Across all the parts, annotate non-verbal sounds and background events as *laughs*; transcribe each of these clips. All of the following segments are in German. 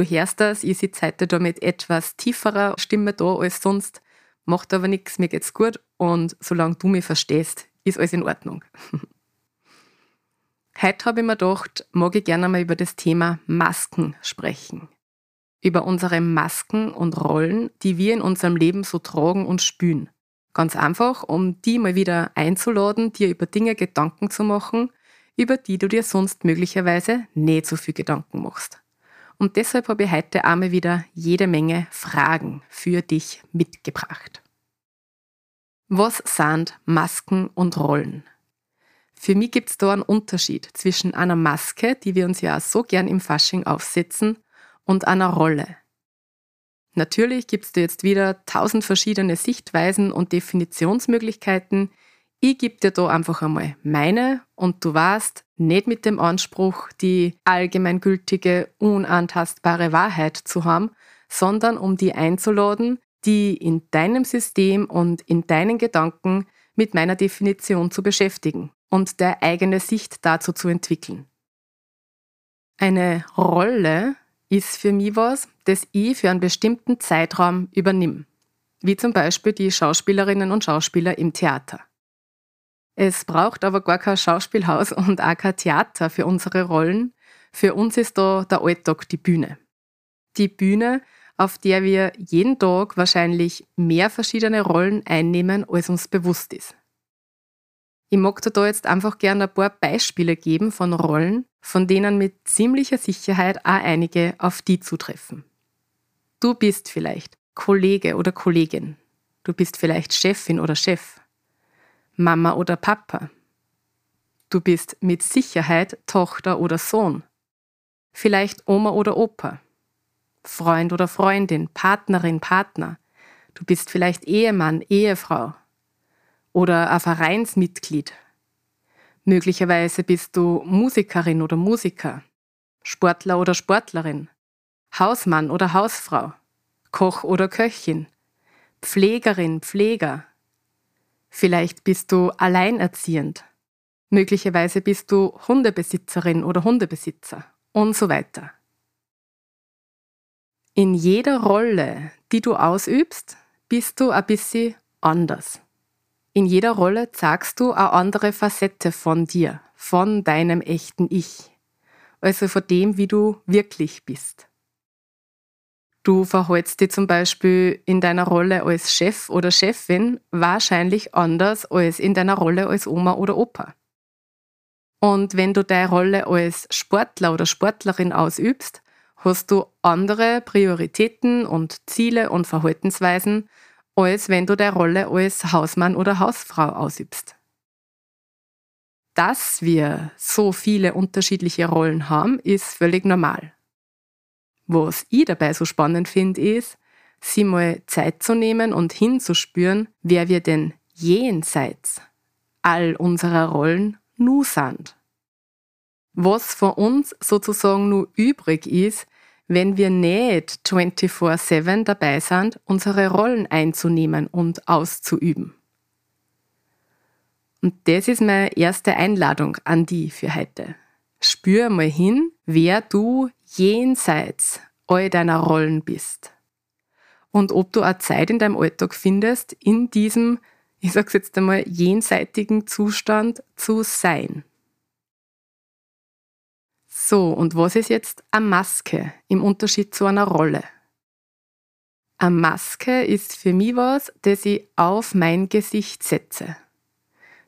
Du hörst das, ich sitze heute da mit etwas tieferer Stimme da als sonst, macht aber nichts, mir geht's gut und solange du mich verstehst, ist alles in Ordnung. *laughs* heute habe ich mir gedacht, mag ich gerne mal über das Thema Masken sprechen. Über unsere Masken und Rollen, die wir in unserem Leben so tragen und spüren. Ganz einfach, um die mal wieder einzuladen, dir über Dinge Gedanken zu machen, über die du dir sonst möglicherweise nicht so viel Gedanken machst. Und deshalb habe ich heute einmal wieder jede Menge Fragen für dich mitgebracht. Was sind Masken und Rollen? Für mich gibt es da einen Unterschied zwischen einer Maske, die wir uns ja so gern im Fasching aufsetzen, und einer Rolle. Natürlich gibt es da jetzt wieder tausend verschiedene Sichtweisen und Definitionsmöglichkeiten, ich gebe dir da einfach einmal meine und du weißt, nicht mit dem Anspruch, die allgemeingültige, unantastbare Wahrheit zu haben, sondern um die einzuladen, die in deinem System und in deinen Gedanken mit meiner Definition zu beschäftigen und der eigene Sicht dazu zu entwickeln. Eine Rolle ist für mich was, das ich für einen bestimmten Zeitraum übernimm, wie zum Beispiel die Schauspielerinnen und Schauspieler im Theater. Es braucht aber gar kein Schauspielhaus und auch kein Theater für unsere Rollen. Für uns ist da der Alltag die Bühne. Die Bühne, auf der wir jeden Tag wahrscheinlich mehr verschiedene Rollen einnehmen, als uns bewusst ist. Ich mag dir da jetzt einfach gerne ein paar Beispiele geben von Rollen, von denen mit ziemlicher Sicherheit auch einige auf die zutreffen. Du bist vielleicht Kollege oder Kollegin. Du bist vielleicht Chefin oder Chef. Mama oder Papa. Du bist mit Sicherheit Tochter oder Sohn. Vielleicht Oma oder Opa. Freund oder Freundin, Partnerin, Partner. Du bist vielleicht Ehemann, Ehefrau. Oder ein Vereinsmitglied. Möglicherweise bist du Musikerin oder Musiker, Sportler oder Sportlerin, Hausmann oder Hausfrau, Koch oder Köchin, Pflegerin, Pfleger, Vielleicht bist du alleinerziehend. Möglicherweise bist du Hundebesitzerin oder Hundebesitzer und so weiter. In jeder Rolle, die du ausübst, bist du ein bisschen anders. In jeder Rolle zeigst du eine andere Facette von dir, von deinem echten Ich, also von dem, wie du wirklich bist. Du verhältst dich zum Beispiel in deiner Rolle als Chef oder Chefin wahrscheinlich anders als in deiner Rolle als Oma oder Opa. Und wenn du deine Rolle als Sportler oder Sportlerin ausübst, hast du andere Prioritäten und Ziele und Verhaltensweisen, als wenn du deine Rolle als Hausmann oder Hausfrau ausübst. Dass wir so viele unterschiedliche Rollen haben, ist völlig normal. Was ich dabei so spannend finde, ist, sie mal Zeit zu nehmen und hinzuspüren, wer wir denn jenseits all unserer Rollen nu sind. Was von uns sozusagen nur übrig ist, wenn wir nicht 24-7 dabei sind, unsere Rollen einzunehmen und auszuüben. Und das ist meine erste Einladung an die für heute. Spür mal hin, wer du jenseits all deiner Rollen bist. Und ob du auch Zeit in deinem Alltag findest, in diesem, ich sag's jetzt einmal, jenseitigen Zustand zu sein. So, und was ist jetzt eine Maske im Unterschied zu einer Rolle? Eine Maske ist für mich was, das ich auf mein Gesicht setze,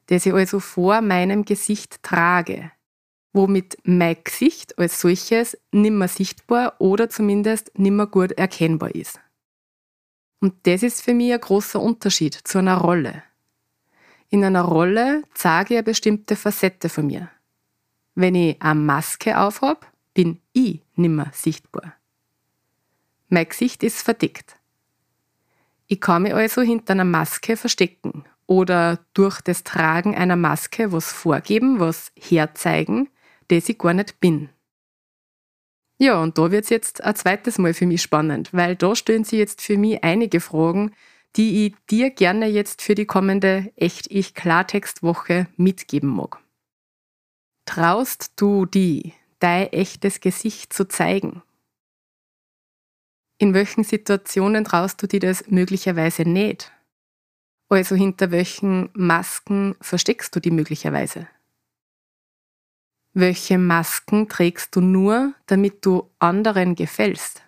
das ich also vor meinem Gesicht trage, womit mein Gesicht als solches nimmer sichtbar oder zumindest nimmer gut erkennbar ist. Und das ist für mich ein großer Unterschied zu einer Rolle. In einer Rolle zeige ich eine bestimmte Facette von mir. Wenn ich eine Maske aufhab, bin ich nimmer sichtbar. Mein Gesicht ist verdeckt. Ich kann mich also hinter einer Maske verstecken oder durch das Tragen einer Maske was vorgeben, was herzeigen, das ich gar nicht bin. Ja, und da wird es jetzt ein zweites Mal für mich spannend, weil da stellen sich jetzt für mich einige Fragen, die ich dir gerne jetzt für die kommende Echt-Ich-Klartext-Woche mitgeben mag. Traust du die, dein echtes Gesicht zu zeigen? In welchen Situationen traust du dir das möglicherweise nicht? Also hinter welchen Masken versteckst du die möglicherweise? Welche Masken trägst du nur, damit du anderen gefällst?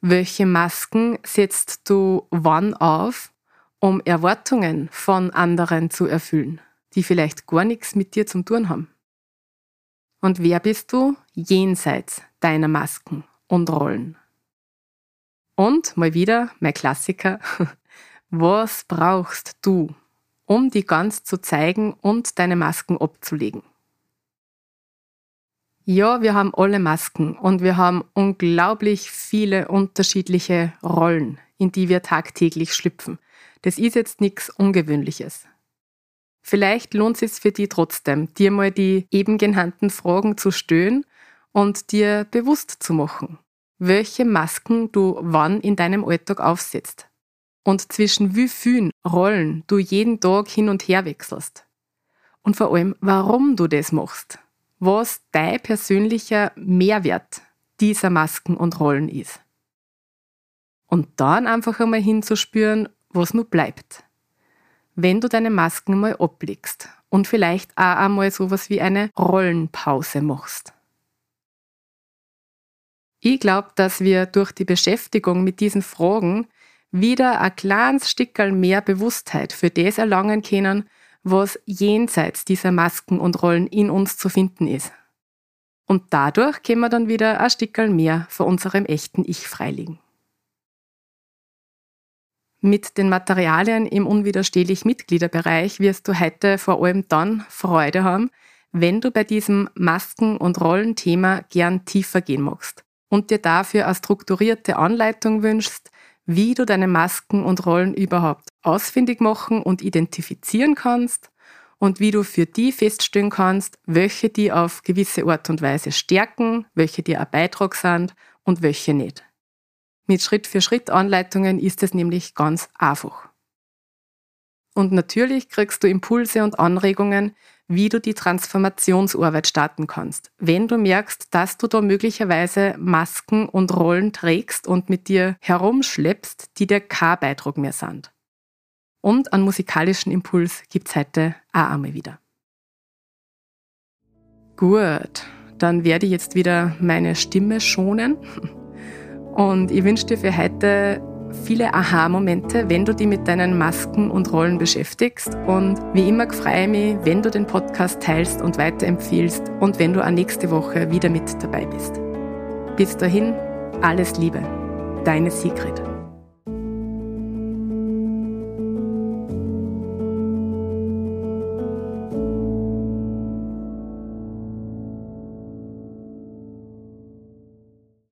Welche Masken setzt du wann auf, um Erwartungen von anderen zu erfüllen, die vielleicht gar nichts mit dir zu tun haben? Und wer bist du jenseits deiner Masken und Rollen. Und mal wieder mein Klassiker. *laughs* Was brauchst du, um die ganz zu zeigen und deine Masken abzulegen? Ja, wir haben alle Masken und wir haben unglaublich viele unterschiedliche Rollen, in die wir tagtäglich schlüpfen. Das ist jetzt nichts Ungewöhnliches. Vielleicht lohnt es sich für dich trotzdem, dir mal die eben genannten Fragen zu stellen und dir bewusst zu machen, welche Masken du wann in deinem Alltag aufsetzt und zwischen wie vielen Rollen du jeden Tag hin und her wechselst. Und vor allem, warum du das machst, was dein persönlicher Mehrwert dieser Masken und Rollen ist. Und dann einfach einmal hinzuspüren, was nur bleibt. Wenn du deine Masken mal ablegst und vielleicht auch einmal sowas wie eine Rollenpause machst. Ich glaube, dass wir durch die Beschäftigung mit diesen Fragen wieder ein kleines Stückchen mehr Bewusstheit für das erlangen können, was jenseits dieser Masken und Rollen in uns zu finden ist. Und dadurch können wir dann wieder ein Stückchen mehr von unserem echten Ich freilegen. Mit den Materialien im unwiderstehlich Mitgliederbereich wirst du heute vor allem dann Freude haben, wenn du bei diesem Masken- und Rollenthema gern tiefer gehen magst und dir dafür eine strukturierte Anleitung wünschst, wie du deine Masken und Rollen überhaupt ausfindig machen und identifizieren kannst und wie du für die feststellen kannst, welche die auf gewisse Art und Weise stärken, welche dir ein Beitrag sind und welche nicht. Mit Schritt-für-Schritt-Anleitungen ist es nämlich ganz einfach. Und natürlich kriegst du Impulse und Anregungen, wie du die Transformationsarbeit starten kannst. Wenn du merkst, dass du da möglicherweise Masken und Rollen trägst und mit dir herumschleppst, die dir kein Beitrag mehr sind. Und einen musikalischen Impuls gibt's heute auch einmal wieder. Gut, dann werde ich jetzt wieder meine Stimme schonen. Und ich wünsche dir für heute viele Aha-Momente, wenn du dich mit deinen Masken und Rollen beschäftigst. Und wie immer freue ich mich, wenn du den Podcast teilst und weiterempfiehlst und wenn du auch nächste Woche wieder mit dabei bist. Bis dahin, alles Liebe, deine Sigrid.